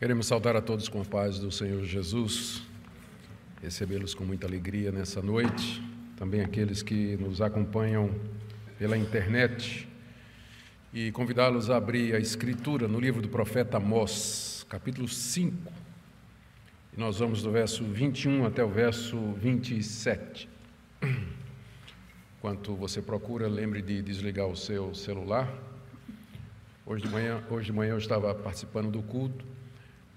Queremos saudar a todos com a paz do Senhor Jesus, recebê-los com muita alegria nessa noite, também aqueles que nos acompanham pela internet e convidá-los a abrir a Escritura no livro do profeta Amós, capítulo 5. E nós vamos do verso 21 até o verso 27. Enquanto você procura, lembre de desligar o seu celular. Hoje de manhã, hoje de manhã eu estava participando do culto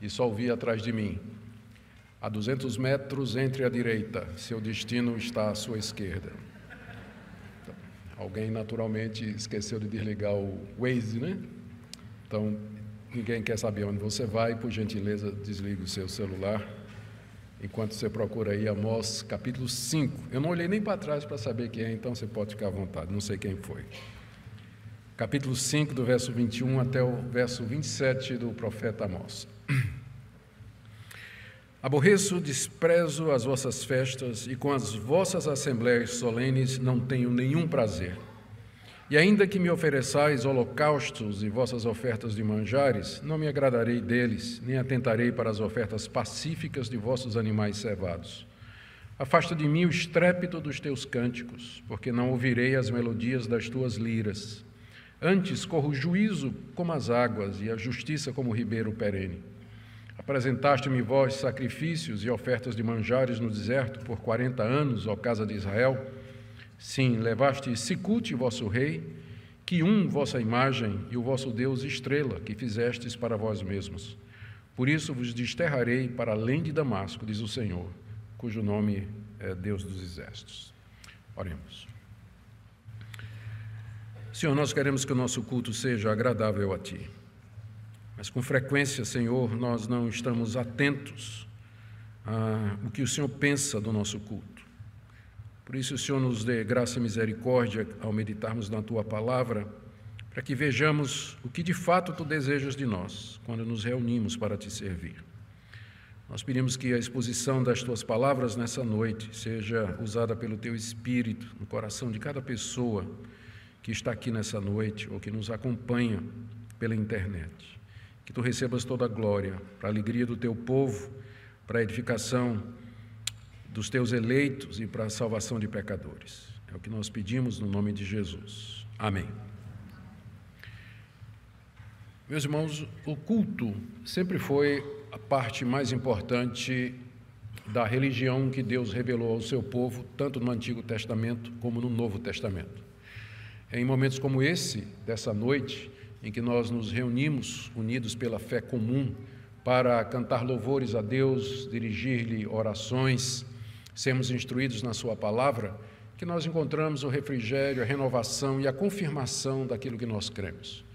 e só ouvi atrás de mim. A 200 metros entre a direita, seu destino está à sua esquerda. Alguém naturalmente esqueceu de desligar o Waze, né? Então, ninguém quer saber onde você vai, por gentileza, desligue o seu celular. Enquanto você procura aí Amós capítulo 5. Eu não olhei nem para trás para saber quem é, então você pode ficar à vontade, não sei quem foi. Capítulo 5, do verso 21 até o verso 27 do profeta Amós. Aborreço, desprezo as vossas festas e com as vossas assembleias solenes não tenho nenhum prazer. E ainda que me ofereçais holocaustos e vossas ofertas de manjares, não me agradarei deles, nem atentarei para as ofertas pacíficas de vossos animais cevados. Afasta de mim o estrépito dos teus cânticos, porque não ouvirei as melodias das tuas liras. Antes corro o juízo como as águas e a justiça como o ribeiro perene. Apresentaste-me vós sacrifícios e ofertas de manjares no deserto por quarenta anos, ó casa de Israel. Sim, levaste Sicute, vosso rei, que um vossa imagem e o vosso Deus estrela, que fizestes para vós mesmos. Por isso vos desterrarei para além de Damasco, diz o Senhor, cujo nome é Deus dos exércitos. Oremos. Senhor, nós queremos que o nosso culto seja agradável a Ti. Mas com frequência, Senhor, nós não estamos atentos ao que o Senhor pensa do nosso culto. Por isso, o Senhor nos dê graça e misericórdia ao meditarmos na tua palavra, para que vejamos o que de fato tu desejas de nós quando nos reunimos para te servir. Nós pedimos que a exposição das tuas palavras nessa noite seja usada pelo teu Espírito no coração de cada pessoa que está aqui nessa noite ou que nos acompanha pela internet que tu recebas toda a glória, para a alegria do teu povo, para a edificação dos teus eleitos e para a salvação de pecadores. É o que nós pedimos no nome de Jesus. Amém. Meus irmãos, o culto sempre foi a parte mais importante da religião que Deus revelou ao seu povo, tanto no Antigo Testamento como no Novo Testamento. Em momentos como esse, dessa noite, em que nós nos reunimos, unidos pela fé comum, para cantar louvores a Deus, dirigir-lhe orações, sermos instruídos na Sua palavra, que nós encontramos o refrigério, a renovação e a confirmação daquilo que nós cremos.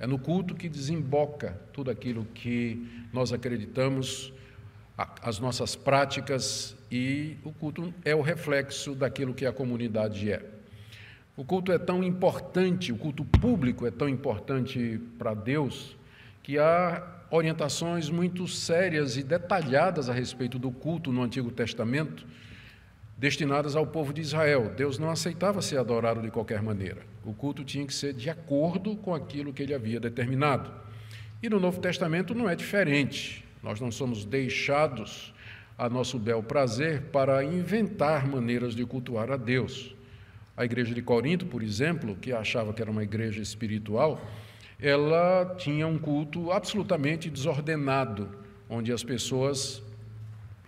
É no culto que desemboca tudo aquilo que nós acreditamos, as nossas práticas, e o culto é o reflexo daquilo que a comunidade é. O culto é tão importante, o culto público é tão importante para Deus, que há orientações muito sérias e detalhadas a respeito do culto no Antigo Testamento, destinadas ao povo de Israel. Deus não aceitava ser adorado de qualquer maneira. O culto tinha que ser de acordo com aquilo que ele havia determinado. E no Novo Testamento não é diferente. Nós não somos deixados a nosso bel prazer para inventar maneiras de cultuar a Deus. A igreja de Corinto, por exemplo, que achava que era uma igreja espiritual, ela tinha um culto absolutamente desordenado, onde as pessoas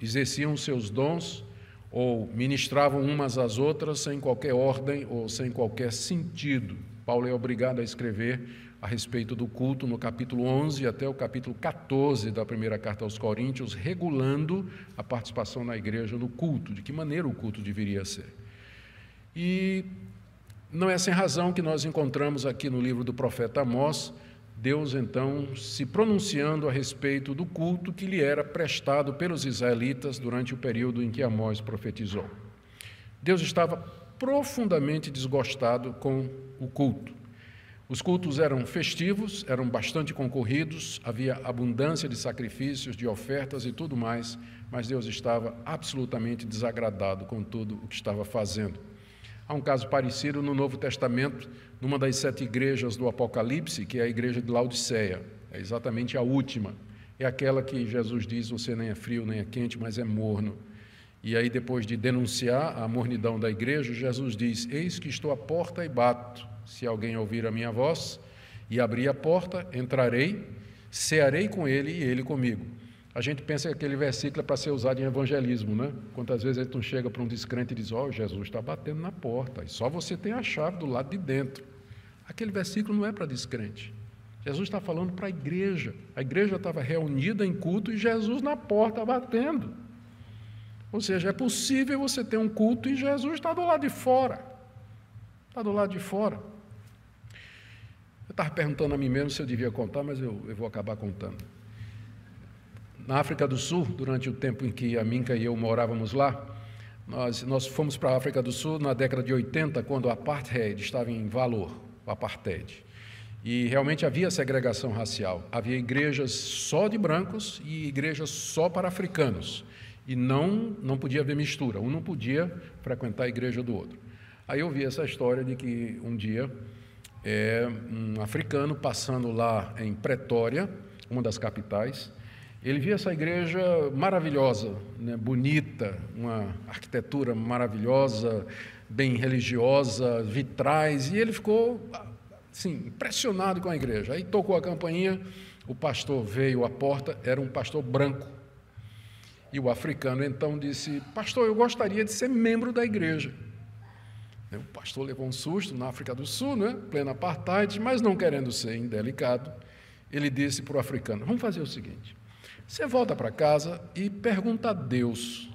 exerciam seus dons ou ministravam umas às outras sem qualquer ordem ou sem qualquer sentido. Paulo é obrigado a escrever a respeito do culto no capítulo 11 até o capítulo 14 da primeira carta aos Coríntios, regulando a participação na igreja no culto, de que maneira o culto deveria ser. E não é sem razão que nós encontramos aqui no livro do profeta Amós, Deus então se pronunciando a respeito do culto que lhe era prestado pelos israelitas durante o período em que Amós profetizou. Deus estava profundamente desgostado com o culto. Os cultos eram festivos, eram bastante concorridos, havia abundância de sacrifícios, de ofertas e tudo mais, mas Deus estava absolutamente desagradado com tudo o que estava fazendo. Há um caso parecido no Novo Testamento, numa das sete igrejas do Apocalipse, que é a igreja de Laodiceia, é exatamente a última. é aquela que Jesus diz: você nem é frio nem é quente, mas é morno. E aí, depois de denunciar a mornidão da igreja, Jesus diz: Eis que estou à porta e bato. Se alguém ouvir a minha voz e abrir a porta, entrarei, cearei com ele e ele comigo. A gente pensa que aquele versículo é para ser usado em evangelismo, né? Quantas vezes a gente não chega para um descrente e diz: Ó, oh, Jesus está batendo na porta, e só você tem a chave do lado de dentro. Aquele versículo não é para descrente. Jesus está falando para a igreja. A igreja estava reunida em culto e Jesus na porta batendo. Ou seja, é possível você ter um culto e Jesus está do lado de fora. Está do lado de fora. Eu estava perguntando a mim mesmo se eu devia contar, mas eu, eu vou acabar contando. Na África do Sul, durante o tempo em que a Minka e eu morávamos lá, nós, nós fomos para a África do Sul na década de 80, quando o apartheid estava em valor, o apartheid. E realmente havia segregação racial. Havia igrejas só de brancos e igrejas só para africanos. E não, não podia haver mistura. Um não podia frequentar a igreja do outro. Aí eu vi essa história de que um dia é, um africano passando lá em Pretória, uma das capitais, ele via essa igreja maravilhosa, né, bonita, uma arquitetura maravilhosa, bem religiosa, vitrais, e ele ficou sim, impressionado com a igreja. Aí tocou a campainha, o pastor veio à porta, era um pastor branco. E o africano então disse: Pastor, eu gostaria de ser membro da igreja. O pastor levou um susto na África do Sul, né? plena apartheid, mas não querendo ser indelicado, ele disse para o africano: Vamos fazer o seguinte: você volta para casa e pergunta a Deus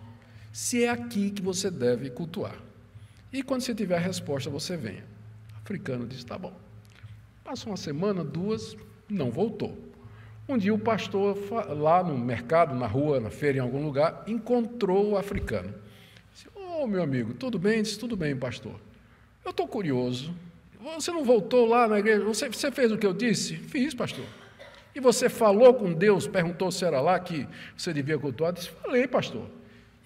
se é aqui que você deve cultuar. E quando você tiver a resposta, você venha. O africano disse: Tá bom. Passou uma semana, duas, não voltou. Um dia o pastor, lá no mercado, na rua, na feira, em algum lugar, encontrou o africano. Disse, oh, meu amigo, tudo bem? Disse, tudo bem, pastor. Eu estou curioso. Você não voltou lá na igreja? Você, você fez o que eu disse? Fiz, pastor. E você falou com Deus, perguntou se era lá que você devia cultuar? Disse, falei, pastor.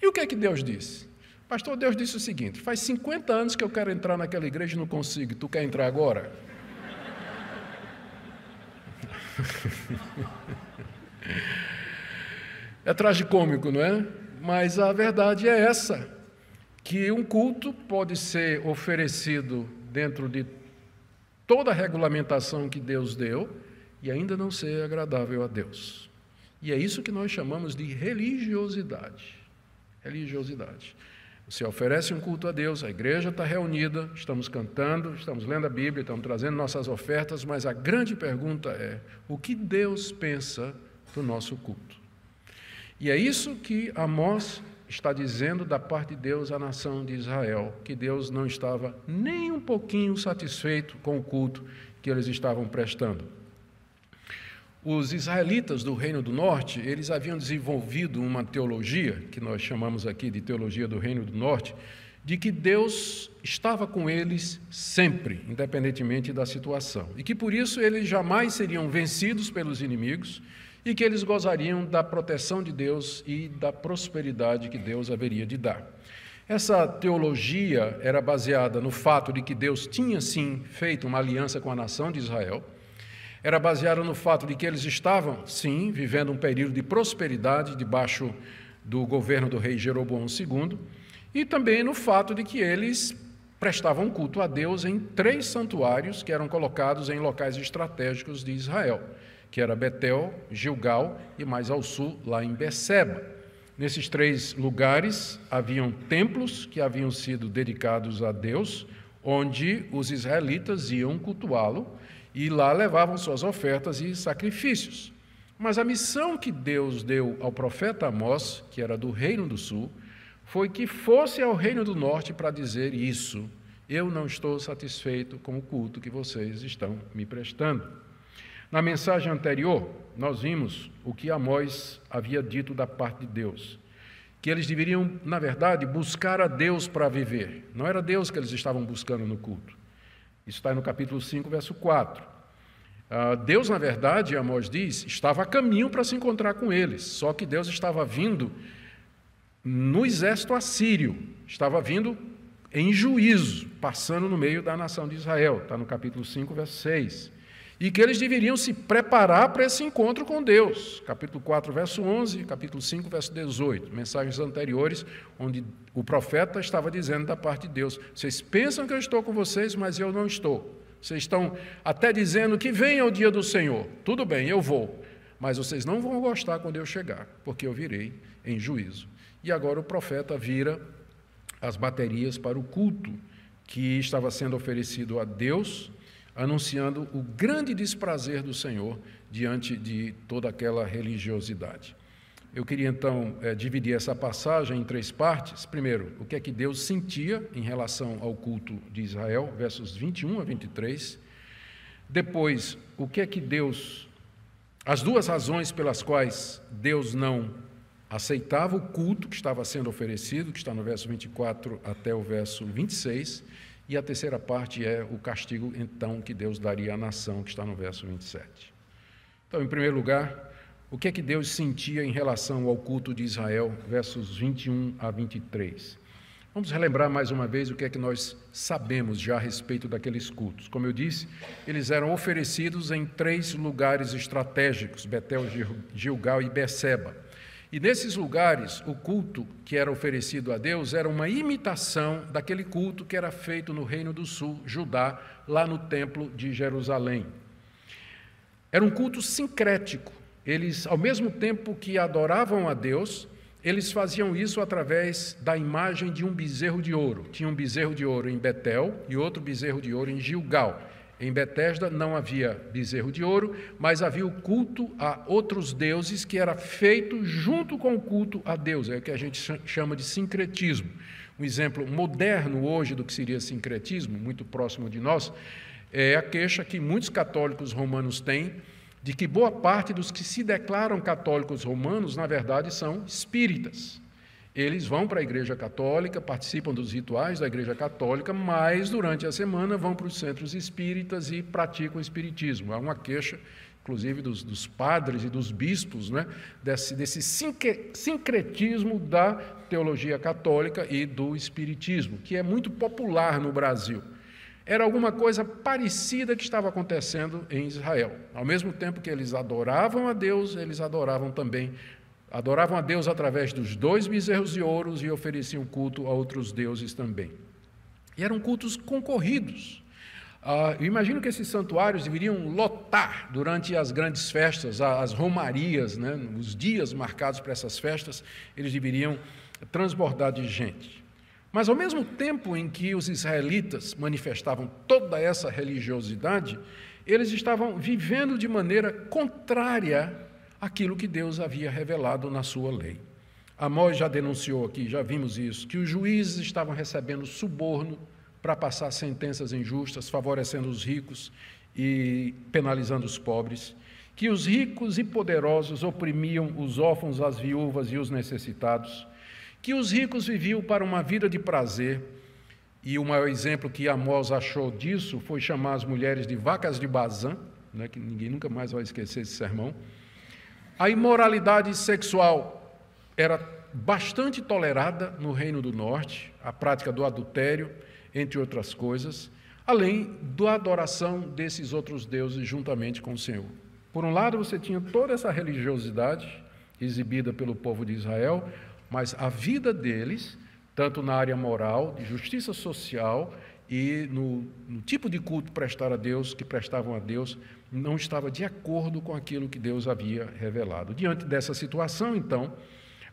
E o que é que Deus disse? Pastor, Deus disse o seguinte: faz 50 anos que eu quero entrar naquela igreja e não consigo. Tu quer entrar agora? É tragicômico, não é? Mas a verdade é essa: que um culto pode ser oferecido dentro de toda a regulamentação que Deus deu e ainda não ser agradável a Deus. E é isso que nós chamamos de religiosidade. Religiosidade. Você oferece um culto a Deus, a igreja está reunida, estamos cantando, estamos lendo a Bíblia, estamos trazendo nossas ofertas, mas a grande pergunta é: o que Deus pensa do nosso culto? E é isso que Amós está dizendo da parte de Deus à nação de Israel, que Deus não estava nem um pouquinho satisfeito com o culto que eles estavam prestando. Os israelitas do Reino do Norte, eles haviam desenvolvido uma teologia, que nós chamamos aqui de teologia do Reino do Norte, de que Deus estava com eles sempre, independentemente da situação, e que por isso eles jamais seriam vencidos pelos inimigos e que eles gozariam da proteção de Deus e da prosperidade que Deus haveria de dar. Essa teologia era baseada no fato de que Deus tinha sim feito uma aliança com a nação de Israel era baseada no fato de que eles estavam, sim, vivendo um período de prosperidade debaixo do governo do rei Jeroboão II, e também no fato de que eles prestavam culto a Deus em três santuários que eram colocados em locais estratégicos de Israel, que era Betel, Gilgal e mais ao sul, lá em Beceba. Nesses três lugares haviam templos que haviam sido dedicados a Deus, onde os israelitas iam cultuá-lo e lá levavam suas ofertas e sacrifícios. Mas a missão que Deus deu ao profeta Amós, que era do Reino do Sul, foi que fosse ao Reino do Norte para dizer isso. Eu não estou satisfeito com o culto que vocês estão me prestando. Na mensagem anterior, nós vimos o que Amós havia dito da parte de Deus. Que eles deveriam, na verdade, buscar a Deus para viver. Não era Deus que eles estavam buscando no culto. Isso está no capítulo 5, verso 4. Ah, Deus, na verdade, Amós diz, estava a caminho para se encontrar com eles, só que Deus estava vindo no exército assírio, estava vindo em juízo, passando no meio da nação de Israel, está no capítulo 5, verso 6. E que eles deveriam se preparar para esse encontro com Deus. Capítulo 4, verso 11, capítulo 5, verso 18. Mensagens anteriores, onde o profeta estava dizendo da parte de Deus: Vocês pensam que eu estou com vocês, mas eu não estou. Vocês estão até dizendo que venha o dia do Senhor. Tudo bem, eu vou. Mas vocês não vão gostar quando eu chegar, porque eu virei em juízo. E agora o profeta vira as baterias para o culto que estava sendo oferecido a Deus anunciando o grande desprazer do Senhor diante de toda aquela religiosidade. Eu queria então é, dividir essa passagem em três partes. Primeiro, o que é que Deus sentia em relação ao culto de Israel, versos 21 a 23. Depois, o que é que Deus. As duas razões pelas quais Deus não aceitava o culto que estava sendo oferecido, que está no verso 24 até o verso 26. E a terceira parte é o castigo, então, que Deus daria à nação, que está no verso 27. Então, em primeiro lugar, o que é que Deus sentia em relação ao culto de Israel, versos 21 a 23. Vamos relembrar mais uma vez o que é que nós sabemos já a respeito daqueles cultos. Como eu disse, eles eram oferecidos em três lugares estratégicos: Betel, Gilgal e Beceba. E nesses lugares, o culto que era oferecido a Deus era uma imitação daquele culto que era feito no Reino do Sul, Judá, lá no Templo de Jerusalém. Era um culto sincrético. Eles, ao mesmo tempo que adoravam a Deus, eles faziam isso através da imagem de um bezerro de ouro. Tinha um bezerro de ouro em Betel e outro bezerro de ouro em Gilgal. Em Betesda não havia bezerro de ouro, mas havia o culto a outros deuses que era feito junto com o culto a Deus, é o que a gente chama de sincretismo. Um exemplo moderno hoje do que seria sincretismo, muito próximo de nós, é a queixa que muitos católicos romanos têm de que boa parte dos que se declaram católicos romanos, na verdade, são espíritas. Eles vão para a Igreja Católica, participam dos rituais da Igreja Católica, mas durante a semana vão para os centros espíritas e praticam o espiritismo. Há uma queixa, inclusive, dos, dos padres e dos bispos, né, desse, desse sincretismo da teologia católica e do espiritismo, que é muito popular no Brasil. Era alguma coisa parecida que estava acontecendo em Israel. Ao mesmo tempo que eles adoravam a Deus, eles adoravam também Adoravam a Deus através dos dois bezerros de ouros e ofereciam culto a outros deuses também. E eram cultos concorridos. Ah, eu imagino que esses santuários deveriam lotar durante as grandes festas, as romarias, né, os dias marcados para essas festas, eles deveriam transbordar de gente. Mas ao mesmo tempo em que os israelitas manifestavam toda essa religiosidade, eles estavam vivendo de maneira contrária aquilo que Deus havia revelado na sua lei. Amós já denunciou aqui, já vimos isso, que os juízes estavam recebendo suborno para passar sentenças injustas, favorecendo os ricos e penalizando os pobres, que os ricos e poderosos oprimiam os órfãos, as viúvas e os necessitados, que os ricos viviam para uma vida de prazer, e o maior exemplo que Amós achou disso foi chamar as mulheres de vacas de Bazã, né, que ninguém nunca mais vai esquecer esse sermão, a imoralidade sexual era bastante tolerada no Reino do Norte, a prática do adultério, entre outras coisas, além da adoração desses outros deuses juntamente com o Senhor. Por um lado, você tinha toda essa religiosidade exibida pelo povo de Israel, mas a vida deles, tanto na área moral, de justiça social e no, no tipo de culto prestar a Deus, que prestavam a Deus, não estava de acordo com aquilo que Deus havia revelado. Diante dessa situação, então,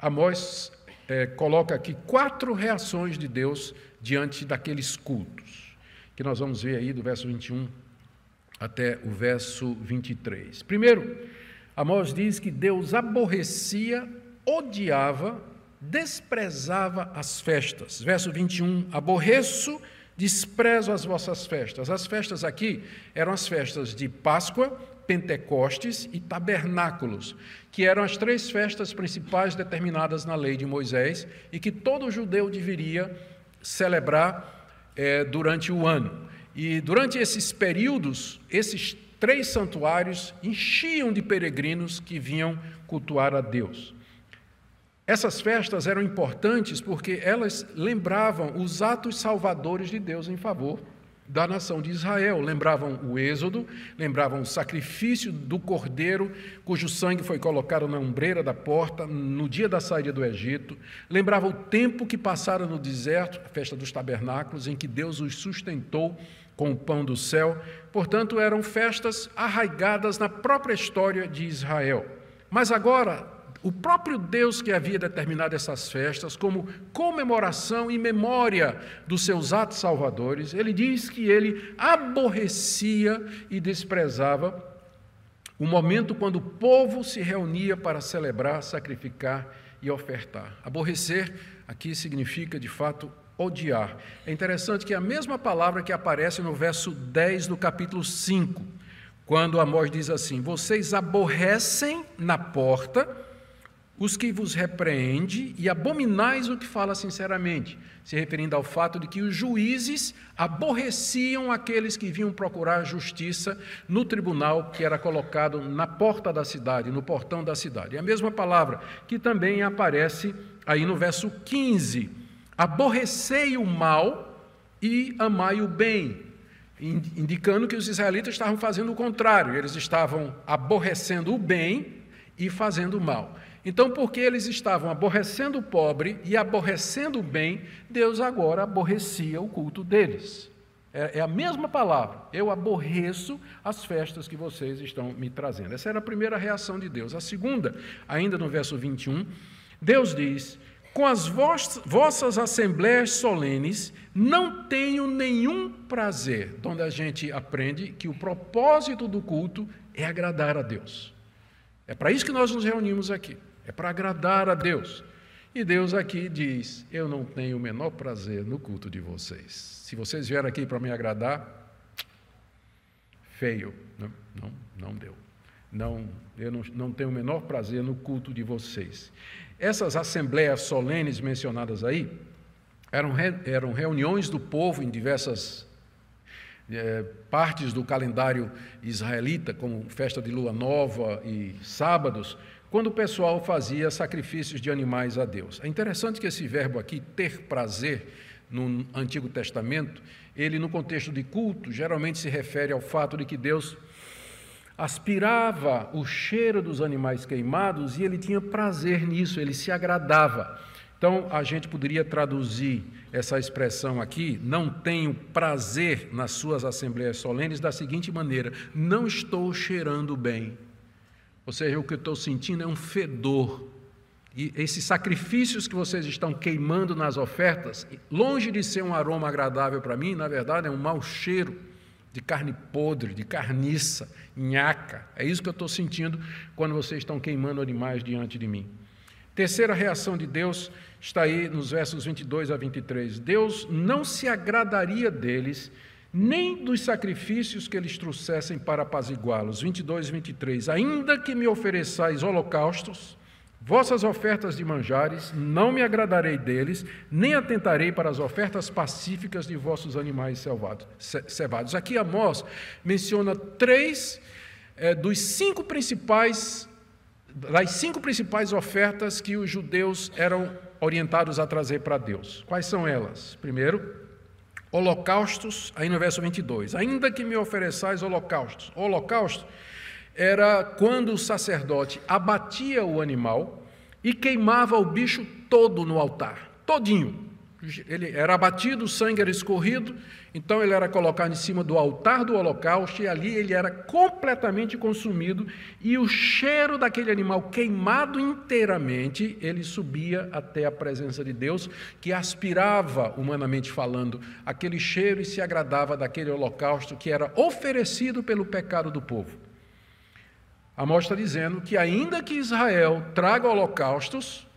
Amós é, coloca aqui quatro reações de Deus diante daqueles cultos, que nós vamos ver aí do verso 21 até o verso 23. Primeiro, Amós diz que Deus aborrecia, odiava, desprezava as festas. Verso 21, aborreço Desprezo as vossas festas. As festas aqui eram as festas de Páscoa, Pentecostes e Tabernáculos, que eram as três festas principais determinadas na lei de Moisés e que todo judeu deveria celebrar é, durante o ano. E durante esses períodos, esses três santuários enchiam de peregrinos que vinham cultuar a Deus. Essas festas eram importantes porque elas lembravam os atos salvadores de Deus em favor da nação de Israel. Lembravam o Êxodo, lembravam o sacrifício do cordeiro, cujo sangue foi colocado na ombreira da porta no dia da saída do Egito. Lembravam o tempo que passaram no deserto, a festa dos tabernáculos, em que Deus os sustentou com o pão do céu. Portanto, eram festas arraigadas na própria história de Israel. Mas agora, o próprio Deus que havia determinado essas festas como comemoração e memória dos seus atos salvadores, ele diz que ele aborrecia e desprezava o momento quando o povo se reunia para celebrar, sacrificar e ofertar. Aborrecer aqui significa, de fato, odiar. É interessante que a mesma palavra que aparece no verso 10 do capítulo 5, quando Amós diz assim: Vocês aborrecem na porta os que vos repreende e abominais o que fala sinceramente, se referindo ao fato de que os juízes aborreciam aqueles que vinham procurar justiça no tribunal que era colocado na porta da cidade, no portão da cidade. É a mesma palavra que também aparece aí no verso 15: aborrecei o mal e amai o bem, indicando que os israelitas estavam fazendo o contrário, eles estavam aborrecendo o bem e fazendo o mal. Então, porque eles estavam aborrecendo o pobre e aborrecendo o bem, Deus agora aborrecia o culto deles. É, é, a mesma palavra. Eu aborreço as festas que vocês estão me trazendo. Essa era a primeira reação de Deus. A segunda, ainda no verso 21, Deus diz: Com as vossas assembleias solenes não tenho nenhum prazer. Onde a gente aprende que o propósito do culto é agradar a Deus. É para isso que nós nos reunimos aqui é para agradar a Deus. E Deus aqui diz: Eu não tenho o menor prazer no culto de vocês. Se vocês vieram aqui para me agradar, feio. Não, não, não deu. Não, eu não, não tenho o menor prazer no culto de vocês. Essas assembleias solenes mencionadas aí eram, eram reuniões do povo em diversas é, partes do calendário israelita, como festa de lua nova e sábados, quando o pessoal fazia sacrifícios de animais a Deus. É interessante que esse verbo aqui, ter prazer, no Antigo Testamento, ele no contexto de culto, geralmente se refere ao fato de que Deus aspirava o cheiro dos animais queimados e ele tinha prazer nisso, ele se agradava. Então, a gente poderia traduzir essa expressão aqui, não tenho prazer nas suas assembleias solenes, da seguinte maneira: não estou cheirando bem. Ou seja, o que eu estou sentindo é um fedor. E esses sacrifícios que vocês estão queimando nas ofertas, longe de ser um aroma agradável para mim, na verdade é um mau cheiro de carne podre, de carniça, nhaca. É isso que eu estou sentindo quando vocês estão queimando animais diante de mim. Terceira reação de Deus está aí nos versos 22 a 23. Deus não se agradaria deles nem dos sacrifícios que eles trouxessem para apaziguá-los. 22 e 23. Ainda que me ofereçais holocaustos, vossas ofertas de manjares, não me agradarei deles, nem atentarei para as ofertas pacíficas de vossos animais cevados. Aqui Amós menciona três é, dos cinco principais, das cinco principais ofertas que os judeus eram orientados a trazer para Deus. Quais são elas? Primeiro, holocaustos, aí no verso 22. Ainda que me ofereçais holocaustos. Holocausto era quando o sacerdote abatia o animal e queimava o bicho todo no altar, todinho ele era abatido, o sangue era escorrido, então ele era colocado em cima do altar do holocausto e ali ele era completamente consumido e o cheiro daquele animal queimado inteiramente, ele subia até a presença de Deus, que aspirava, humanamente falando, aquele cheiro e se agradava daquele holocausto que era oferecido pelo pecado do povo. Amós está dizendo que ainda que Israel traga holocaustos,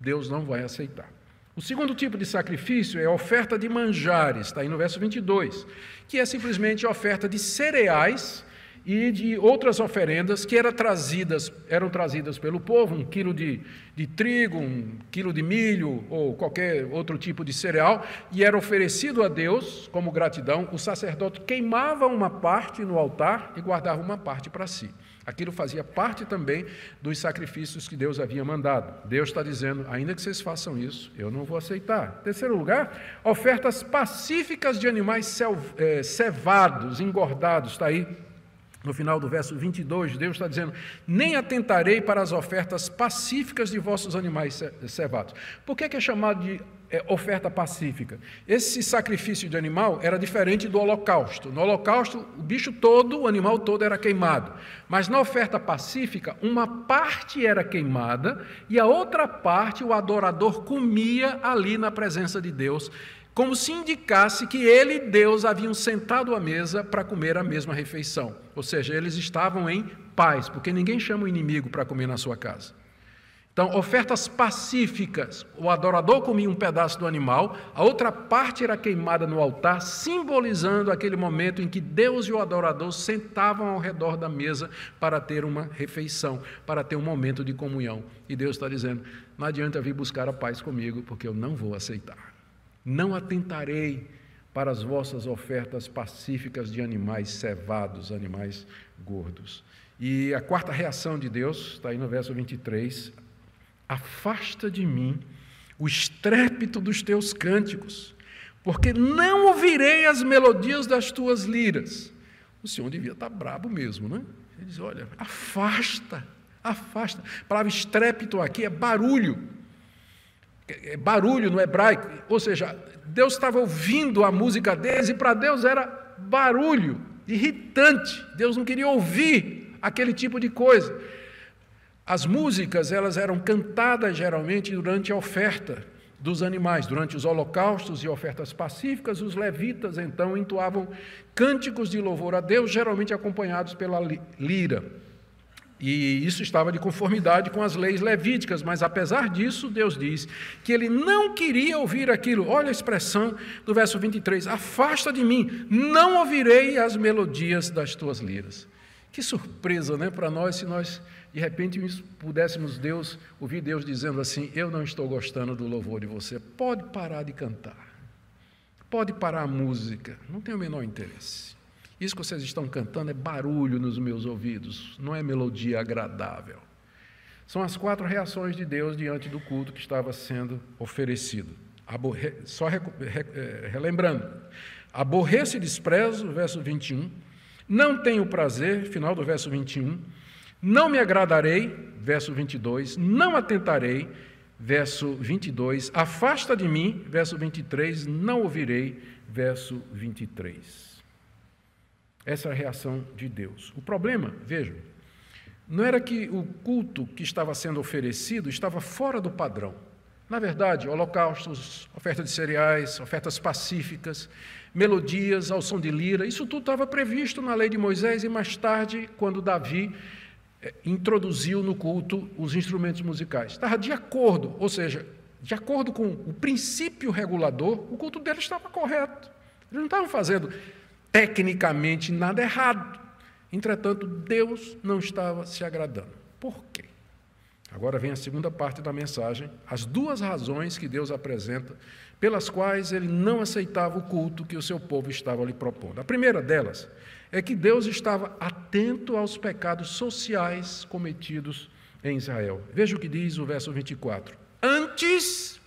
Deus não vai aceitar. O segundo tipo de sacrifício é a oferta de manjares, está aí no verso 22, que é simplesmente a oferta de cereais e de outras oferendas que eram trazidas, eram trazidas pelo povo, um quilo de, de trigo, um quilo de milho ou qualquer outro tipo de cereal, e era oferecido a Deus como gratidão. O sacerdote queimava uma parte no altar e guardava uma parte para si. Aquilo fazia parte também dos sacrifícios que Deus havia mandado. Deus está dizendo: ainda que vocês façam isso, eu não vou aceitar. Terceiro lugar, ofertas pacíficas de animais eh, cevados, engordados. Está aí no final do verso 22, Deus está dizendo: Nem atentarei para as ofertas pacíficas de vossos animais cevados. Por que é chamado de é, oferta pacífica? Esse sacrifício de animal era diferente do holocausto. No holocausto, o bicho todo, o animal todo era queimado. Mas na oferta pacífica, uma parte era queimada e a outra parte o adorador comia ali na presença de Deus como se indicasse que ele e Deus haviam sentado à mesa para comer a mesma refeição. Ou seja, eles estavam em paz, porque ninguém chama o inimigo para comer na sua casa. Então, ofertas pacíficas. O adorador comia um pedaço do animal, a outra parte era queimada no altar, simbolizando aquele momento em que Deus e o adorador sentavam ao redor da mesa para ter uma refeição, para ter um momento de comunhão. E Deus está dizendo: não adianta vir buscar a paz comigo, porque eu não vou aceitar. Não atentarei para as vossas ofertas pacíficas de animais cevados, animais gordos. E a quarta reação de Deus, está aí no verso 23, afasta de mim o estrépito dos teus cânticos, porque não ouvirei as melodias das tuas liras. O Senhor devia estar brabo mesmo, né? Ele diz: olha, afasta, afasta. A palavra estrépito aqui é barulho. É, é barulho no hebraico, ou seja, Deus estava ouvindo a música deles e para Deus era barulho, irritante. Deus não queria ouvir aquele tipo de coisa. As músicas, elas eram cantadas geralmente durante a oferta dos animais, durante os holocaustos e ofertas pacíficas, os levitas então entoavam cânticos de louvor a Deus, geralmente acompanhados pela lira. E isso estava de conformidade com as leis levíticas, mas apesar disso, Deus diz que ele não queria ouvir aquilo. Olha a expressão do verso 23: Afasta de mim, não ouvirei as melodias das tuas liras. Que surpresa, né, para nós, se nós de repente pudéssemos Deus ouvir Deus dizendo assim: Eu não estou gostando do louvor de você. Pode parar de cantar. Pode parar a música. Não tenho o menor interesse. Isso que vocês estão cantando é barulho nos meus ouvidos, não é melodia agradável. São as quatro reações de Deus diante do culto que estava sendo oferecido. Só. É, relembrando: aborreço e desprezo, verso 21. Não tenho prazer, final do verso 21. Não me agradarei, verso 22. Não atentarei, verso 22. Afasta de mim, verso 23. Não ouvirei, verso 23. Essa é a reação de Deus. O problema, vejam, não era que o culto que estava sendo oferecido estava fora do padrão. Na verdade, holocaustos, oferta de cereais, ofertas pacíficas, melodias ao som de lira, isso tudo estava previsto na lei de Moisés e mais tarde, quando Davi introduziu no culto os instrumentos musicais. Estava de acordo, ou seja, de acordo com o princípio regulador, o culto deles estava correto. Eles não estavam fazendo tecnicamente nada errado. Entretanto, Deus não estava se agradando. Por quê? Agora vem a segunda parte da mensagem, as duas razões que Deus apresenta pelas quais ele não aceitava o culto que o seu povo estava lhe propondo. A primeira delas é que Deus estava atento aos pecados sociais cometidos em Israel. Veja o que diz o verso 24. Antes,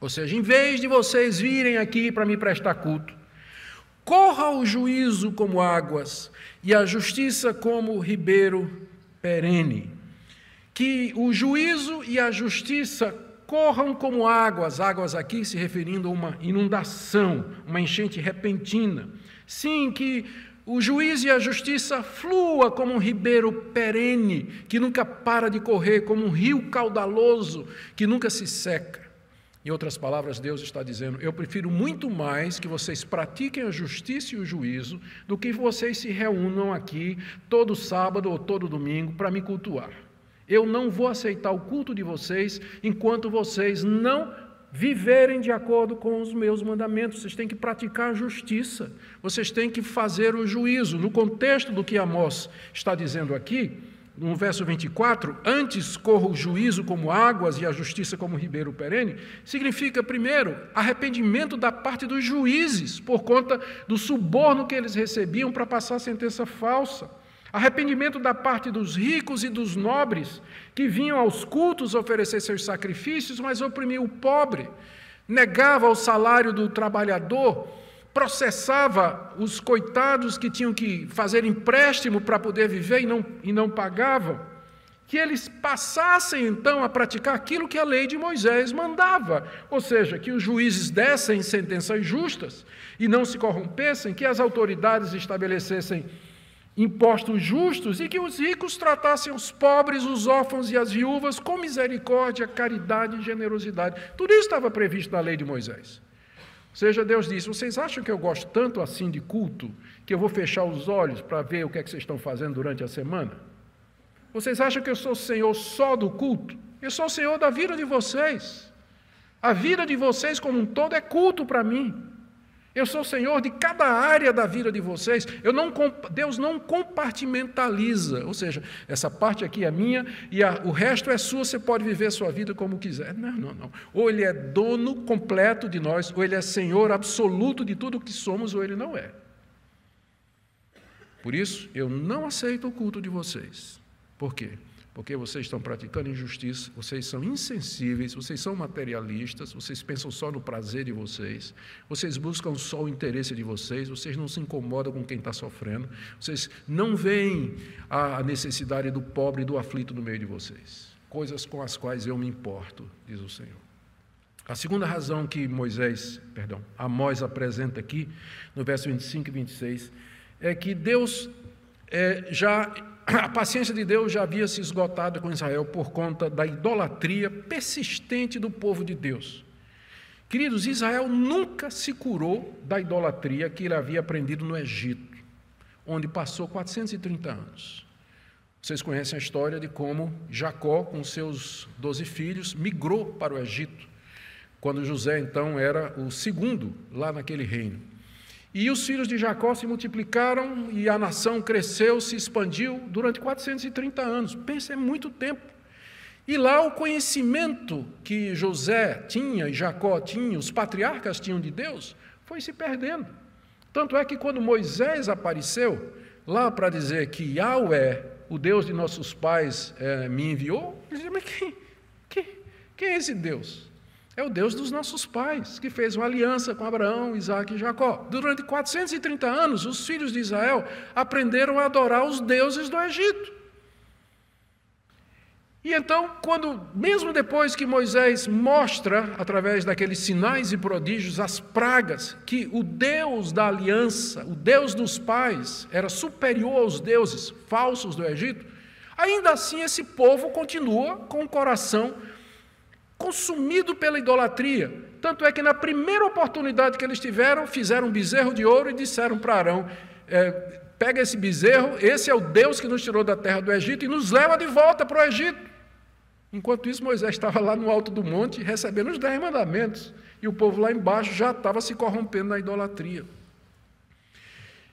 ou seja, em vez de vocês virem aqui para me prestar culto, corra o juízo como águas e a justiça como ribeiro perene. Que o juízo e a justiça corram como águas, águas aqui se referindo a uma inundação, uma enchente repentina. Sim, que o juízo e a justiça flua como um ribeiro perene, que nunca para de correr, como um rio caudaloso que nunca se seca. Em outras palavras, Deus está dizendo: Eu prefiro muito mais que vocês pratiquem a justiça e o juízo do que vocês se reúnam aqui todo sábado ou todo domingo para me cultuar. Eu não vou aceitar o culto de vocês enquanto vocês não viverem de acordo com os meus mandamentos, vocês têm que praticar a justiça, vocês têm que fazer o juízo. No contexto do que Amós está dizendo aqui, no verso 24, antes corra o juízo como águas e a justiça como ribeiro perene, significa, primeiro, arrependimento da parte dos juízes, por conta do suborno que eles recebiam para passar sentença falsa. Arrependimento da parte dos ricos e dos nobres, que vinham aos cultos oferecer seus sacrifícios, mas oprimiam o pobre, negava o salário do trabalhador, processava os coitados que tinham que fazer empréstimo para poder viver e não, e não pagavam. Que eles passassem então a praticar aquilo que a lei de Moisés mandava, ou seja, que os juízes dessem sentenças justas e não se corrompessem, que as autoridades estabelecessem impostos justos e que os ricos tratassem os pobres, os órfãos e as viúvas com misericórdia, caridade e generosidade. Tudo isso estava previsto na lei de Moisés. Ou seja, Deus disse: Vocês acham que eu gosto tanto assim de culto que eu vou fechar os olhos para ver o que é que vocês estão fazendo durante a semana? Vocês acham que eu sou o Senhor só do culto? Eu sou o Senhor da vida de vocês. A vida de vocês como um todo é culto para mim. Eu sou senhor de cada área da vida de vocês. Não, Deus não compartimentaliza, ou seja, essa parte aqui é minha e a, o resto é sua, você pode viver a sua vida como quiser. Não, não, não. Ou ele é dono completo de nós, ou ele é senhor absoluto de tudo o que somos, ou ele não é. Por isso, eu não aceito o culto de vocês. Por quê? Porque vocês estão praticando injustiça, vocês são insensíveis, vocês são materialistas, vocês pensam só no prazer de vocês, vocês buscam só o interesse de vocês, vocês não se incomodam com quem está sofrendo, vocês não veem a necessidade do pobre e do aflito no meio de vocês, coisas com as quais eu me importo, diz o Senhor. A segunda razão que Moisés, perdão, Amós apresenta aqui, no verso 25 e 26, é que Deus é, já a paciência de Deus já havia se esgotado com Israel por conta da idolatria persistente do povo de Deus. Queridos, Israel nunca se curou da idolatria que ele havia aprendido no Egito, onde passou 430 anos. Vocês conhecem a história de como Jacó, com seus doze filhos, migrou para o Egito, quando José então era o segundo lá naquele reino. E os filhos de Jacó se multiplicaram e a nação cresceu, se expandiu durante 430 anos. Pensa, é muito tempo. E lá o conhecimento que José tinha e Jacó tinha, os patriarcas tinham de Deus, foi se perdendo. Tanto é que quando Moisés apareceu lá para dizer que Yahweh, o Deus de nossos pais, é, me enviou, ele disse, mas quem, quem, quem é esse Deus? É o Deus dos nossos pais, que fez uma aliança com Abraão, Isaac e Jacó. Durante 430 anos, os filhos de Israel aprenderam a adorar os deuses do Egito. E então, quando, mesmo depois que Moisés mostra, através daqueles sinais e prodígios, as pragas, que o Deus da aliança, o Deus dos pais, era superior aos deuses falsos do Egito, ainda assim esse povo continua com o coração consumido pela idolatria. Tanto é que na primeira oportunidade que eles tiveram, fizeram um bezerro de ouro e disseram para Arão: é, pega esse bezerro, esse é o Deus que nos tirou da terra do Egito e nos leva de volta para o Egito. Enquanto isso, Moisés estava lá no alto do monte recebendo os dez mandamentos, e o povo lá embaixo já estava se corrompendo na idolatria.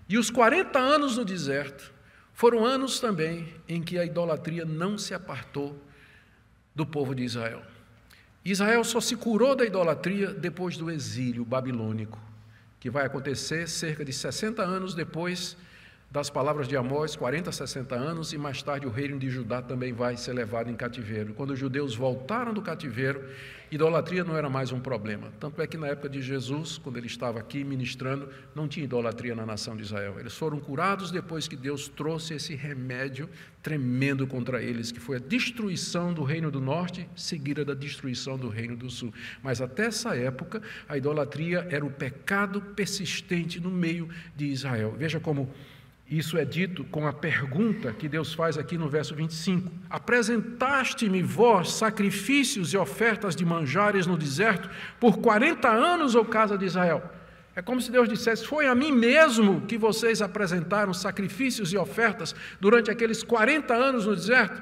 E os 40 anos no deserto foram anos também em que a idolatria não se apartou do povo de Israel. Israel só se curou da idolatria depois do exílio babilônico, que vai acontecer cerca de 60 anos depois das palavras de Amós, 40, 60 anos, e mais tarde o reino de Judá também vai ser levado em cativeiro. Quando os judeus voltaram do cativeiro, Idolatria não era mais um problema. Tanto é que na época de Jesus, quando ele estava aqui ministrando, não tinha idolatria na nação de Israel. Eles foram curados depois que Deus trouxe esse remédio tremendo contra eles, que foi a destruição do reino do norte, seguida da destruição do reino do sul. Mas até essa época, a idolatria era o pecado persistente no meio de Israel. Veja como isso é dito com a pergunta que Deus faz aqui no verso 25: Apresentaste-me vós sacrifícios e ofertas de manjares no deserto por 40 anos, ou casa de Israel? É como se Deus dissesse: Foi a mim mesmo que vocês apresentaram sacrifícios e ofertas durante aqueles 40 anos no deserto?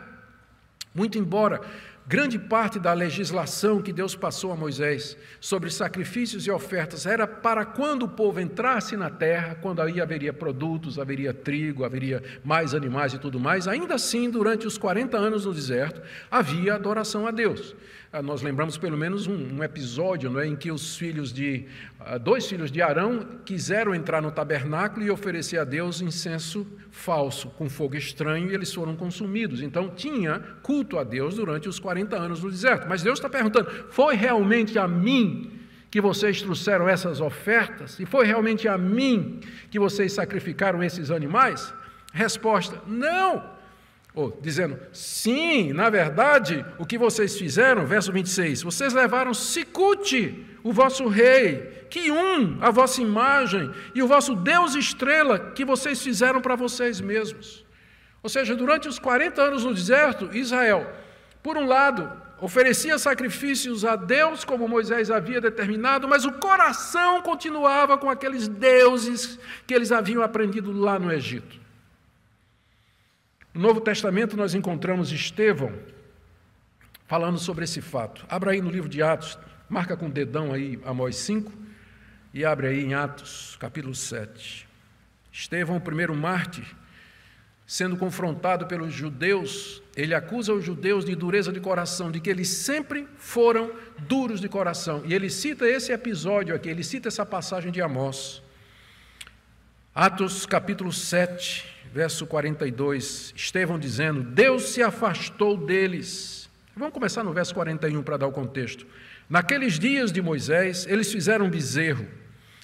Muito embora grande parte da legislação que Deus passou a Moisés sobre sacrifícios e ofertas era para quando o povo entrasse na terra, quando aí haveria produtos, haveria trigo, haveria mais animais e tudo mais. Ainda assim, durante os 40 anos no deserto, havia adoração a Deus. Ah, nós lembramos pelo menos um, um episódio não é, em que os filhos de ah, dois filhos de Arão quiseram entrar no tabernáculo e oferecer a Deus incenso falso com fogo estranho e eles foram consumidos. Então tinha culto a Deus durante os 40 anos no deserto. Mas Deus está perguntando: foi realmente a mim que vocês trouxeram essas ofertas? E foi realmente a mim que vocês sacrificaram esses animais? Resposta: não. Ou dizendo, sim, na verdade, o que vocês fizeram, verso 26, vocês levaram Sicute, o vosso rei, Quium, a vossa imagem, e o vosso Deus estrela, que vocês fizeram para vocês mesmos. Ou seja, durante os 40 anos no deserto, Israel, por um lado, oferecia sacrifícios a Deus, como Moisés havia determinado, mas o coração continuava com aqueles deuses que eles haviam aprendido lá no Egito. No Novo Testamento nós encontramos Estevão falando sobre esse fato. Abra aí no livro de Atos, marca com o dedão aí Amós 5 e abre aí em Atos, capítulo 7. Estevão, o primeiro mártir, sendo confrontado pelos judeus, ele acusa os judeus de dureza de coração, de que eles sempre foram duros de coração. E ele cita esse episódio aqui, ele cita essa passagem de Amós. Atos capítulo 7, verso 42, Estevão dizendo: Deus se afastou deles. Vamos começar no verso 41 para dar o contexto. Naqueles dias de Moisés, eles fizeram bezerro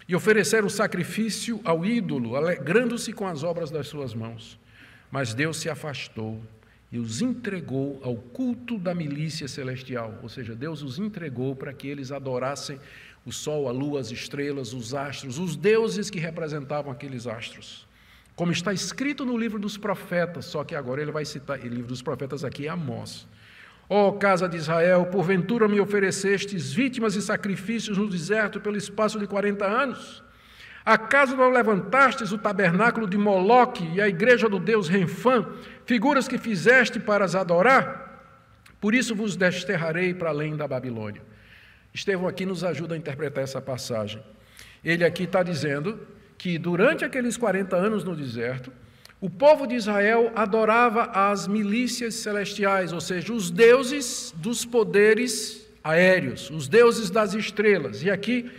e ofereceram sacrifício ao ídolo, alegrando-se com as obras das suas mãos. Mas Deus se afastou e os entregou ao culto da milícia celestial, ou seja, Deus os entregou para que eles adorassem o sol, a lua, as estrelas, os astros, os deuses que representavam aqueles astros. Como está escrito no livro dos profetas, só que agora ele vai citar, o livro dos profetas aqui é Amós. Ó oh, casa de Israel, porventura me oferecestes vítimas e sacrifícios no deserto pelo espaço de 40 anos? Acaso não levantastes o tabernáculo de Moloque e a igreja do Deus Renfã, figuras que fizeste para as adorar? Por isso vos desterrarei para além da Babilônia. Estevão aqui nos ajuda a interpretar essa passagem. Ele aqui está dizendo que durante aqueles 40 anos no deserto, o povo de Israel adorava as milícias celestiais, ou seja, os deuses dos poderes aéreos, os deuses das estrelas. E aqui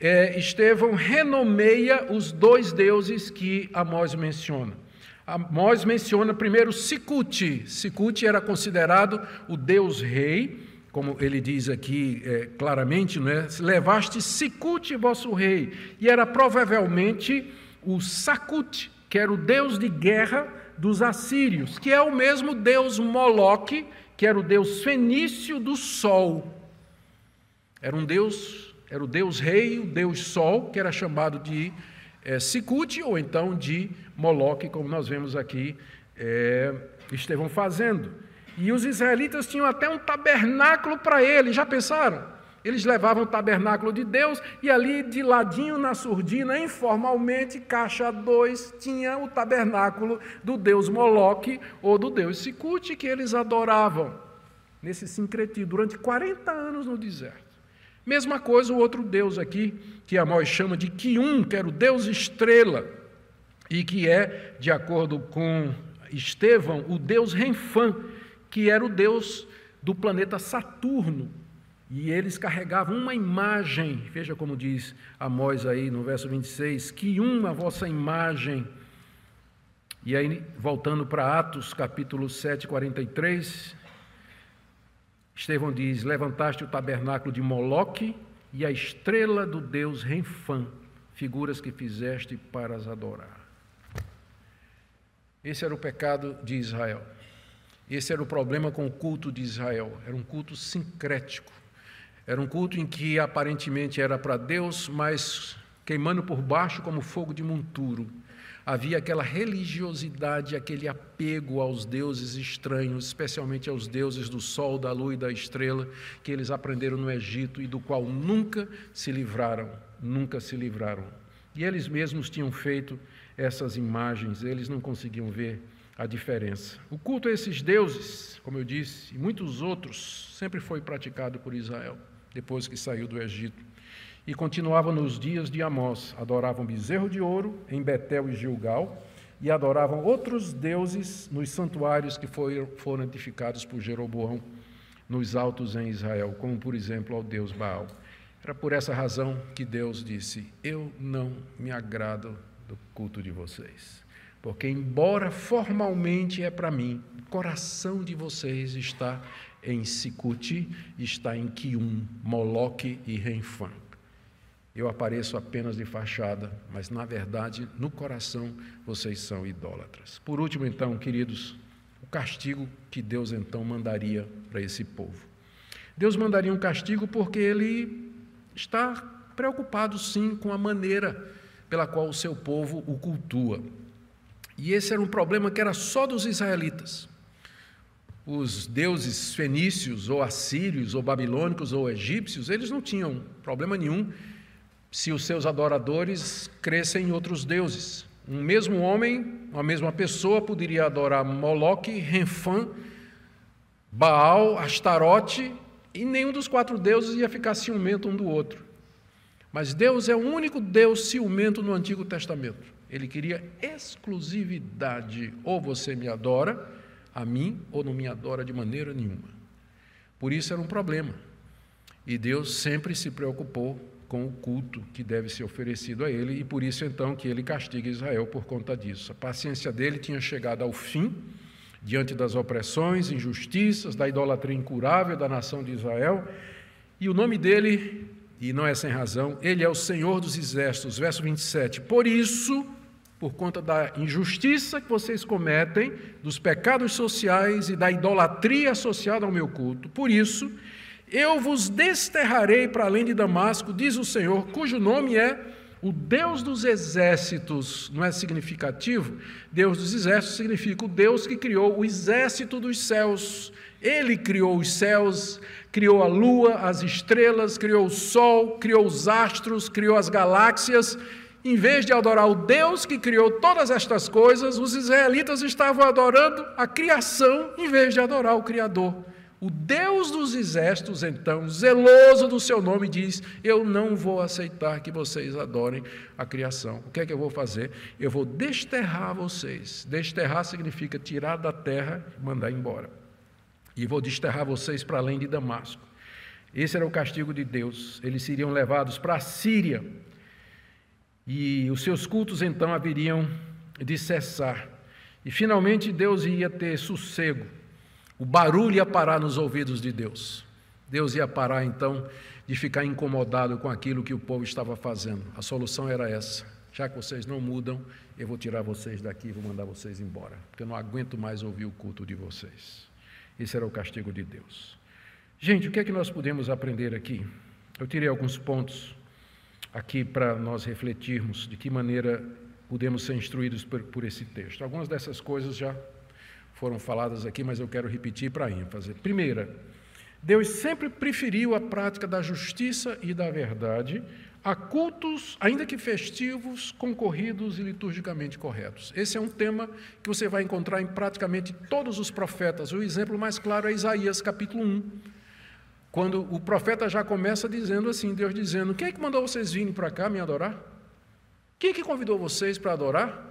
é, Estevão renomeia os dois deuses que Amós menciona. Amós menciona primeiro Sicute. Sicute era considerado o deus rei, como ele diz aqui é, claramente, não é? levaste Sicute, vosso rei, e era provavelmente o Sakut, que era o deus de guerra dos assírios, que é o mesmo deus Moloque, que era o deus fenício do sol. Era um deus, era o deus rei, o deus sol, que era chamado de é, Sicute, ou então de Moloque, como nós vemos aqui é, Estevão fazendo. E os israelitas tinham até um tabernáculo para ele, já pensaram? Eles levavam o tabernáculo de Deus e ali, de ladinho na surdina, informalmente, caixa 2, tinha o tabernáculo do deus Moloque ou do deus Sicute, que eles adoravam nesse sincretismo durante 40 anos no deserto. Mesma coisa o outro deus aqui, que Amós chama de Quium, que era o deus estrela, e que é, de acordo com Estevão, o deus Renfã, que era o deus do planeta Saturno. E eles carregavam uma imagem, veja como diz Amós aí no verso 26, que uma vossa imagem. E aí, voltando para Atos capítulo 7, 43, Estevão diz: Levantaste o tabernáculo de Moloque e a estrela do deus Renfã, figuras que fizeste para as adorar. Esse era o pecado de Israel. Esse era o problema com o culto de Israel. Era um culto sincrético. Era um culto em que aparentemente era para Deus, mas queimando por baixo como fogo de monturo. Havia aquela religiosidade, aquele apego aos deuses estranhos, especialmente aos deuses do sol, da lua e da estrela, que eles aprenderam no Egito e do qual nunca se livraram, nunca se livraram. E eles mesmos tinham feito essas imagens, eles não conseguiam ver a diferença. O culto a esses deuses, como eu disse, e muitos outros, sempre foi praticado por Israel, depois que saiu do Egito. E continuava nos dias de Amós. Adoravam bezerro de ouro em Betel e Gilgal, e adoravam outros deuses nos santuários que foram edificados por Jeroboão nos altos em Israel, como por exemplo ao deus Baal. Era por essa razão que Deus disse: Eu não me agrado do culto de vocês. Porque, embora formalmente é para mim, o coração de vocês está em Sicuti, está em Kium, Moloque e Renfã. Eu apareço apenas de fachada, mas na verdade, no coração, vocês são idólatras. Por último, então, queridos, o castigo que Deus então mandaria para esse povo. Deus mandaria um castigo porque ele está preocupado sim com a maneira pela qual o seu povo o cultua. E esse era um problema que era só dos israelitas. Os deuses fenícios, ou assírios, ou babilônicos, ou egípcios, eles não tinham problema nenhum se os seus adoradores crescem em outros deuses. Um mesmo homem, uma mesma pessoa, poderia adorar Moloque, Renfã, Baal, Astarote, e nenhum dos quatro deuses ia ficar ciumento um do outro. Mas Deus é o único Deus ciumento no Antigo Testamento. Ele queria exclusividade. Ou você me adora a mim, ou não me adora de maneira nenhuma. Por isso era um problema. E Deus sempre se preocupou com o culto que deve ser oferecido a ele, e por isso então que ele castiga Israel por conta disso. A paciência dele tinha chegado ao fim, diante das opressões, injustiças, da idolatria incurável da nação de Israel, e o nome dele, e não é sem razão, ele é o Senhor dos Exércitos, verso 27. Por isso, por conta da injustiça que vocês cometem, dos pecados sociais e da idolatria associada ao meu culto. Por isso, eu vos desterrarei para além de Damasco, diz o Senhor, cujo nome é o Deus dos exércitos. Não é significativo? Deus dos exércitos significa o Deus que criou o exército dos céus. Ele criou os céus, criou a lua, as estrelas, criou o sol, criou os astros, criou as galáxias em vez de adorar o Deus que criou todas estas coisas, os israelitas estavam adorando a criação em vez de adorar o Criador. O Deus dos exércitos, então, zeloso do seu nome, diz: Eu não vou aceitar que vocês adorem a criação. O que é que eu vou fazer? Eu vou desterrar vocês. Desterrar significa tirar da terra e mandar embora. E vou desterrar vocês para além de Damasco. Esse era o castigo de Deus. Eles seriam levados para a Síria e os seus cultos então haveriam de cessar. E finalmente Deus ia ter sossego. O barulho ia parar nos ouvidos de Deus. Deus ia parar então de ficar incomodado com aquilo que o povo estava fazendo. A solução era essa. Já que vocês não mudam, eu vou tirar vocês daqui e vou mandar vocês embora, porque eu não aguento mais ouvir o culto de vocês. Esse era o castigo de Deus. Gente, o que é que nós podemos aprender aqui? Eu tirei alguns pontos aqui para nós refletirmos de que maneira podemos ser instruídos por, por, esse texto. Algumas dessas coisas já foram faladas aqui, mas eu quero repetir para ênfase. Primeira, Deus sempre preferiu a prática da justiça e da verdade a cultos, ainda que festivos, concorridos e liturgicamente corretos. Esse é um tema que você vai encontrar em praticamente todos os profetas. O exemplo mais claro é Isaías capítulo 1 quando o profeta já começa dizendo assim, Deus dizendo, quem é que mandou vocês virem para cá me adorar? Quem é que convidou vocês para adorar?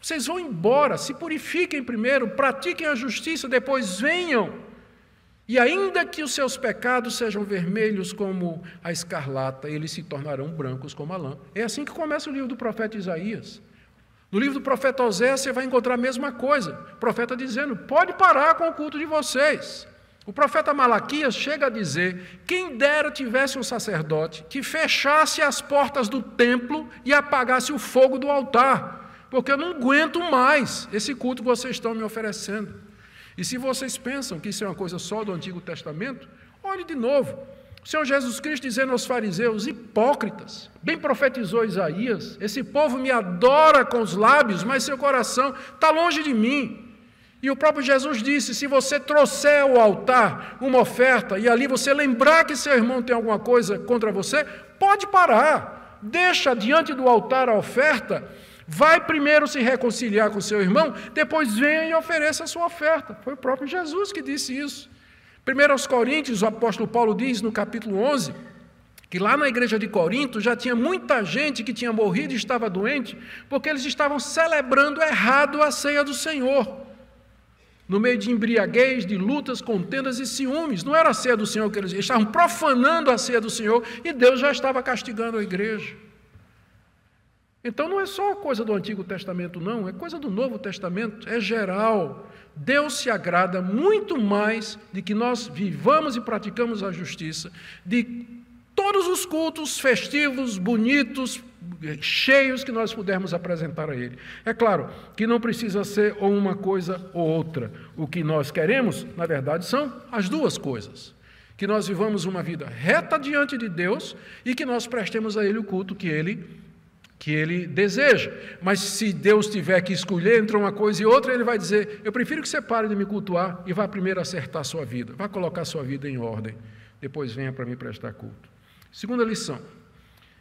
Vocês vão embora, se purifiquem primeiro, pratiquem a justiça, depois venham. E ainda que os seus pecados sejam vermelhos como a escarlata, eles se tornarão brancos como a lã. É assim que começa o livro do profeta Isaías. No livro do profeta Osés, você vai encontrar a mesma coisa. O profeta dizendo: pode parar com o culto de vocês. O profeta Malaquias chega a dizer: quem dera tivesse um sacerdote que fechasse as portas do templo e apagasse o fogo do altar, porque eu não aguento mais esse culto que vocês estão me oferecendo. E se vocês pensam que isso é uma coisa só do Antigo Testamento, olhe de novo. O Senhor Jesus Cristo dizendo aos fariseus, hipócritas, bem profetizou Isaías: esse povo me adora com os lábios, mas seu coração está longe de mim. E o próprio Jesus disse: se você trouxer ao altar uma oferta e ali você lembrar que seu irmão tem alguma coisa contra você, pode parar, deixa diante do altar a oferta, Vai primeiro se reconciliar com seu irmão, depois venha e ofereça a sua oferta. Foi o próprio Jesus que disse isso. Primeiro aos Coríntios, o apóstolo Paulo diz no capítulo 11, que lá na igreja de Corinto já tinha muita gente que tinha morrido e estava doente, porque eles estavam celebrando errado a ceia do Senhor. No meio de embriaguez, de lutas, contendas e ciúmes. Não era a ceia do Senhor que eles estavam profanando a ceia do Senhor e Deus já estava castigando a igreja. Então não é só coisa do Antigo Testamento, não, é coisa do Novo Testamento, é geral. Deus se agrada muito mais de que nós vivamos e praticamos a justiça, de todos os cultos festivos, bonitos, cheios que nós pudermos apresentar a Ele. É claro que não precisa ser ou uma coisa ou outra. O que nós queremos, na verdade, são as duas coisas. Que nós vivamos uma vida reta diante de Deus e que nós prestemos a Ele o culto que Ele que ele deseja. Mas se Deus tiver que escolher entre uma coisa e outra, ele vai dizer: Eu prefiro que você pare de me cultuar e vá primeiro acertar sua vida, vá colocar sua vida em ordem, depois venha para me prestar culto. Segunda lição: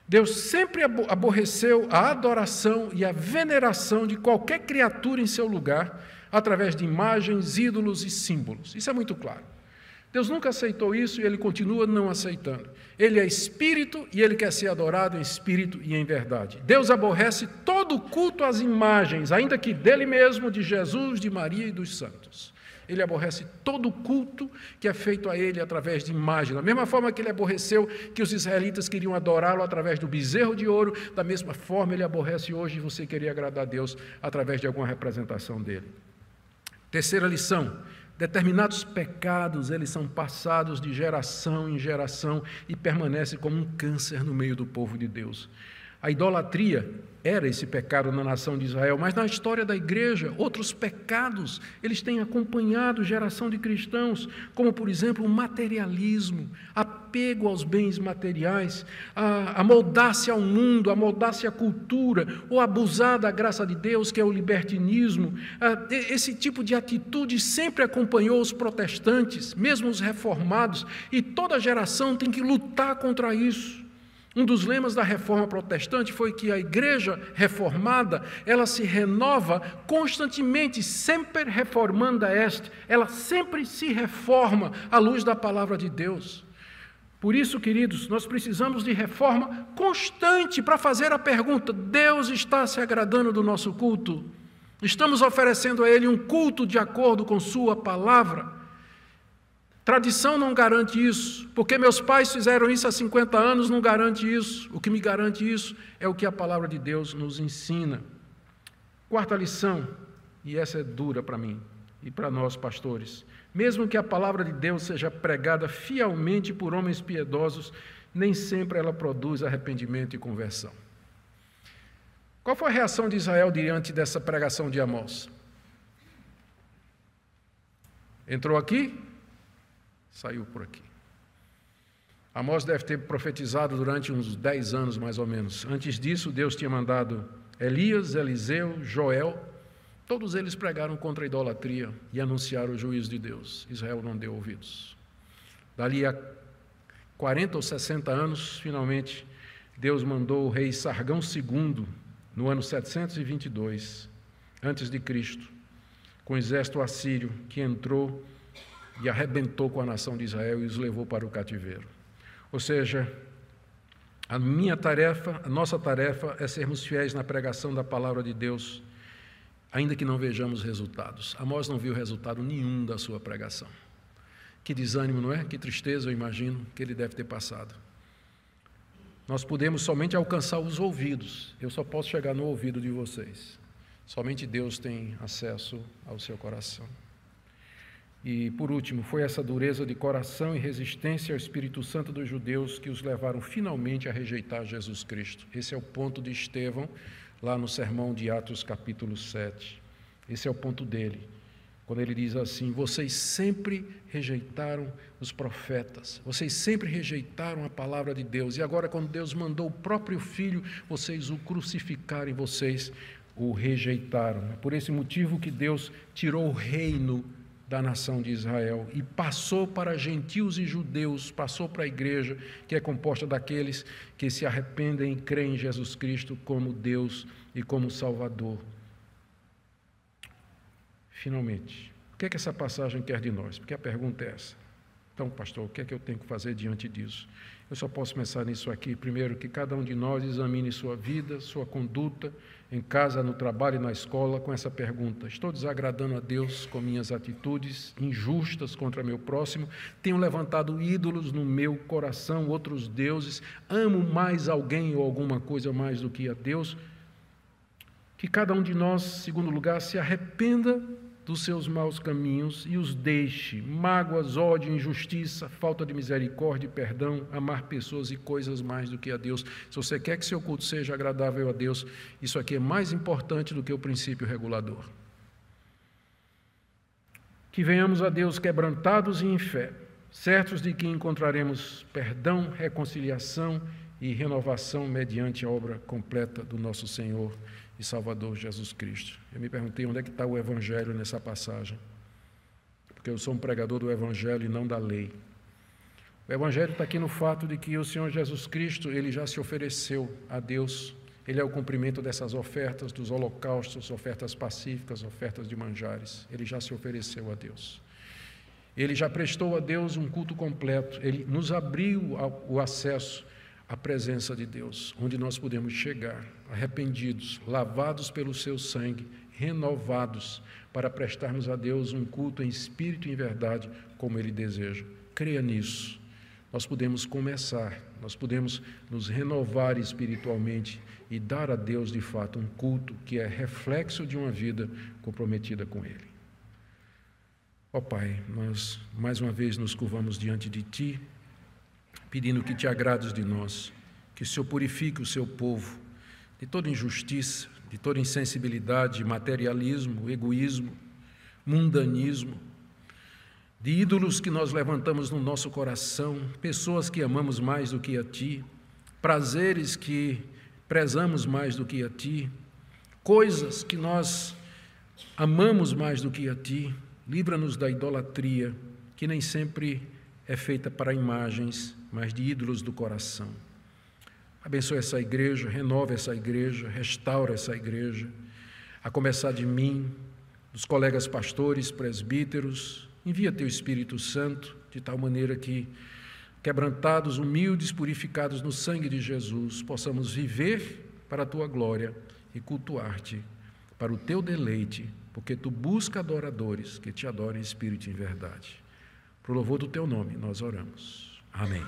Deus sempre aborreceu a adoração e a veneração de qualquer criatura em seu lugar, através de imagens, ídolos e símbolos. Isso é muito claro. Deus nunca aceitou isso e ele continua não aceitando. Ele é espírito e ele quer ser adorado em espírito e em verdade. Deus aborrece todo culto às imagens, ainda que dele mesmo, de Jesus, de Maria e dos santos. Ele aborrece todo culto que é feito a ele através de imagem. Da mesma forma que ele aborreceu que os israelitas queriam adorá-lo através do bezerro de ouro, da mesma forma ele aborrece hoje você querer agradar a Deus através de alguma representação dele. Terceira lição: determinados pecados, eles são passados de geração em geração e permanecem como um câncer no meio do povo de Deus. A idolatria era esse pecado na nação de Israel, mas na história da igreja, outros pecados, eles têm acompanhado geração de cristãos, como por exemplo o materialismo, apego aos bens materiais, a, a moldar-se ao mundo, a moldar-se à cultura, ou abusar da graça de Deus, que é o libertinismo. Esse tipo de atitude sempre acompanhou os protestantes, mesmo os reformados, e toda geração tem que lutar contra isso. Um dos lemas da reforma protestante foi que a igreja reformada, ela se renova constantemente, sempre reformanda est, ela sempre se reforma à luz da palavra de Deus. Por isso, queridos, nós precisamos de reforma constante para fazer a pergunta: Deus está se agradando do nosso culto? Estamos oferecendo a Ele um culto de acordo com Sua palavra? Tradição não garante isso, porque meus pais fizeram isso há 50 anos, não garante isso. O que me garante isso é o que a palavra de Deus nos ensina. Quarta lição, e essa é dura para mim e para nós pastores. Mesmo que a palavra de Deus seja pregada fielmente por homens piedosos, nem sempre ela produz arrependimento e conversão. Qual foi a reação de Israel diante dessa pregação de Amós? Entrou aqui, saiu por aqui. Amós deve ter profetizado durante uns dez anos, mais ou menos. Antes disso, Deus tinha mandado Elias, Eliseu, Joel, todos eles pregaram contra a idolatria e anunciaram o juízo de Deus. Israel não deu ouvidos. Dali a 40 ou 60 anos, finalmente, Deus mandou o rei Sargão II, no ano 722 antes de Cristo, com o exército assírio que entrou e arrebentou com a nação de Israel e os levou para o cativeiro. Ou seja, a minha tarefa, a nossa tarefa é sermos fiéis na pregação da palavra de Deus, ainda que não vejamos resultados. Amós não viu resultado nenhum da sua pregação. Que desânimo, não é? Que tristeza, eu imagino, que ele deve ter passado. Nós podemos somente alcançar os ouvidos, eu só posso chegar no ouvido de vocês. Somente Deus tem acesso ao seu coração. E, por último, foi essa dureza de coração e resistência ao Espírito Santo dos judeus que os levaram finalmente a rejeitar Jesus Cristo. Esse é o ponto de Estevão, lá no sermão de Atos, capítulo 7. Esse é o ponto dele, quando ele diz assim: Vocês sempre rejeitaram os profetas, vocês sempre rejeitaram a palavra de Deus, e agora, quando Deus mandou o próprio Filho, vocês o crucificaram e vocês o rejeitaram. É por esse motivo que Deus tirou o reino da nação de Israel e passou para gentios e judeus, passou para a igreja, que é composta daqueles que se arrependem e creem em Jesus Cristo como Deus e como Salvador. Finalmente, o que é que essa passagem quer de nós? Porque a pergunta é essa. Então, pastor, o que é que eu tenho que fazer diante disso? Eu só posso pensar nisso aqui. Primeiro, que cada um de nós examine sua vida, sua conduta, em casa, no trabalho e na escola, com essa pergunta: Estou desagradando a Deus com minhas atitudes injustas contra meu próximo? Tenho levantado ídolos no meu coração, outros deuses? Amo mais alguém ou alguma coisa mais do que a Deus? Que cada um de nós, segundo lugar, se arrependa dos seus maus caminhos e os deixe. Mágoas, ódio, injustiça, falta de misericórdia e perdão, amar pessoas e coisas mais do que a Deus. Se você quer que seu culto seja agradável a Deus, isso aqui é mais importante do que o princípio regulador. Que venhamos a Deus quebrantados e em fé, certos de que encontraremos perdão, reconciliação e renovação mediante a obra completa do nosso Senhor e Salvador Jesus Cristo. Eu me perguntei onde é que está o Evangelho nessa passagem, porque eu sou um pregador do Evangelho e não da lei. O Evangelho está aqui no fato de que o Senhor Jesus Cristo, ele já se ofereceu a Deus, ele é o cumprimento dessas ofertas, dos holocaustos, ofertas pacíficas, ofertas de manjares, ele já se ofereceu a Deus. Ele já prestou a Deus um culto completo, ele nos abriu o acesso à presença de Deus, onde nós podemos chegar arrependidos, lavados pelo seu sangue, renovados, para prestarmos a Deus um culto em espírito e em verdade, como Ele deseja. Creia nisso. Nós podemos começar, nós podemos nos renovar espiritualmente e dar a Deus de fato um culto que é reflexo de uma vida comprometida com Ele. Ó oh, Pai, nós mais uma vez nos curvamos diante de Ti, pedindo que Te agrades de nós, que o Senhor purifique o Seu povo, de toda injustiça, de toda insensibilidade, materialismo, egoísmo, mundanismo, de ídolos que nós levantamos no nosso coração, pessoas que amamos mais do que a Ti, prazeres que prezamos mais do que a Ti, coisas que nós amamos mais do que a Ti, livra-nos da idolatria, que nem sempre é feita para imagens, mas de ídolos do coração. Abençoe essa igreja, renova essa igreja, restaura essa igreja, a começar de mim, dos colegas pastores, presbíteros, envia teu Espírito Santo, de tal maneira que, quebrantados, humildes, purificados no sangue de Jesus, possamos viver para a tua glória e cultuar-te para o teu deleite, porque tu busca adoradores que te adorem em espírito em verdade. Pro louvor do teu nome, nós oramos. Amém.